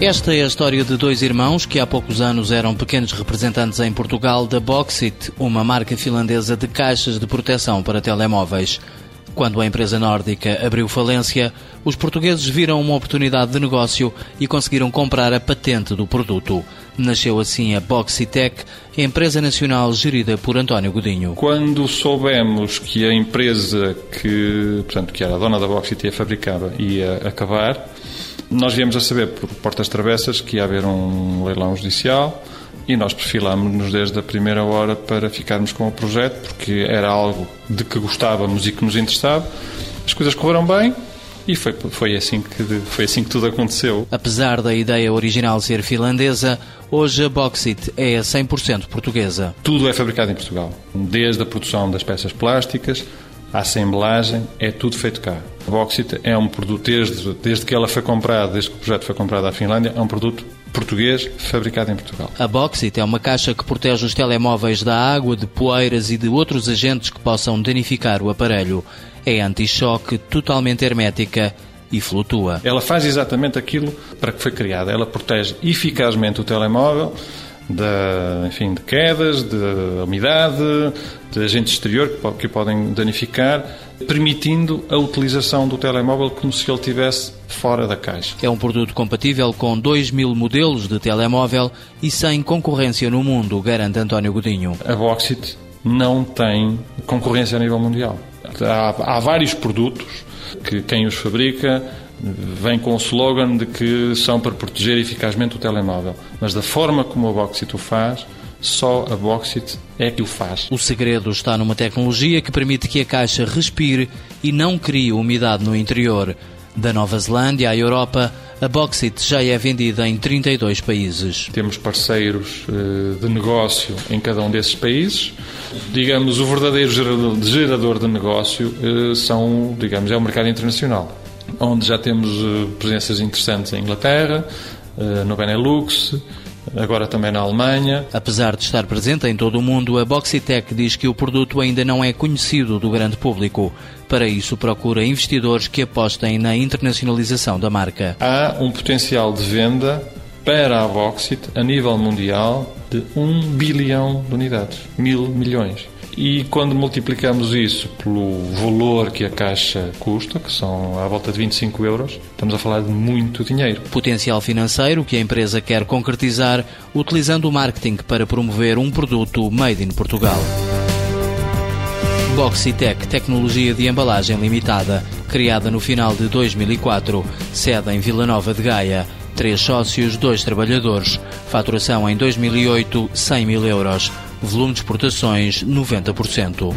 Esta é a história de dois irmãos que há poucos anos eram pequenos representantes em Portugal da Boxit, uma marca finlandesa de caixas de proteção para telemóveis. Quando a empresa nórdica abriu falência, os portugueses viram uma oportunidade de negócio e conseguiram comprar a patente do produto. Nasceu assim a Boxitec, empresa nacional gerida por António Godinho. Quando soubemos que a empresa que, portanto, que era a dona da Boxit a fabricava ia acabar, nós viemos a saber por portas travessas que ia haver um leilão judicial e nós perfilámos-nos desde a primeira hora para ficarmos com o projeto, porque era algo de que gostávamos e que nos interessava. As coisas correram bem, e foi, foi, assim que, foi assim que tudo aconteceu. Apesar da ideia original ser finlandesa, hoje a Boxit é a 100% portuguesa. Tudo é fabricado em Portugal, desde a produção das peças plásticas a assemblagem, é tudo feito cá. A Boxit é um produto, desde, desde que ela foi comprada, desde que o projeto foi comprado à Finlândia, é um produto português fabricado em Portugal. A Boxit é uma caixa que protege os telemóveis da água, de poeiras e de outros agentes que possam danificar o aparelho. É anti-choque, totalmente hermética e flutua. Ela faz exatamente aquilo para que foi criada. Ela protege eficazmente o telemóvel de, enfim, de quedas, de umidade, de agentes exteriores que podem danificar, permitindo a utilização do telemóvel como se ele estivesse fora da caixa. É um produto compatível com 2 mil modelos de telemóvel e sem concorrência no mundo, garante António Godinho. A Boxit não tem concorrência a nível mundial. Há, há vários produtos que quem os fabrica vem com o slogan de que são para proteger eficazmente o telemóvel. Mas da forma como a Boxit o faz, só a Boxit é que o faz. O segredo está numa tecnologia que permite que a caixa respire e não crie umidade no interior. Da Nova Zelândia à Europa, a Boxit já é vendida em 32 países. Temos parceiros eh, de negócio em cada um desses países. Digamos, o verdadeiro gerador de negócio eh, são, digamos, é o mercado internacional onde já temos eh, presenças interessantes em Inglaterra, eh, no Benelux, agora também na Alemanha. Apesar de estar presente em todo o mundo, a Boxitec diz que o produto ainda não é conhecido do grande público. Para isso, procura investidores que apostem na internacionalização da marca. Há um potencial de venda para a Boxit a nível mundial de 1 bilhão de unidades, mil milhões. E quando multiplicamos isso pelo valor que a caixa custa, que são à volta de 25 euros, estamos a falar de muito dinheiro. Potencial financeiro que a empresa quer concretizar utilizando o marketing para promover um produto made in Portugal. Boxitec, tecnologia de embalagem limitada, criada no final de 2004, sede em Vila Nova de Gaia. Três sócios, dois trabalhadores. Faturação em 2008, 100 mil euros. Volume de exportações 90%.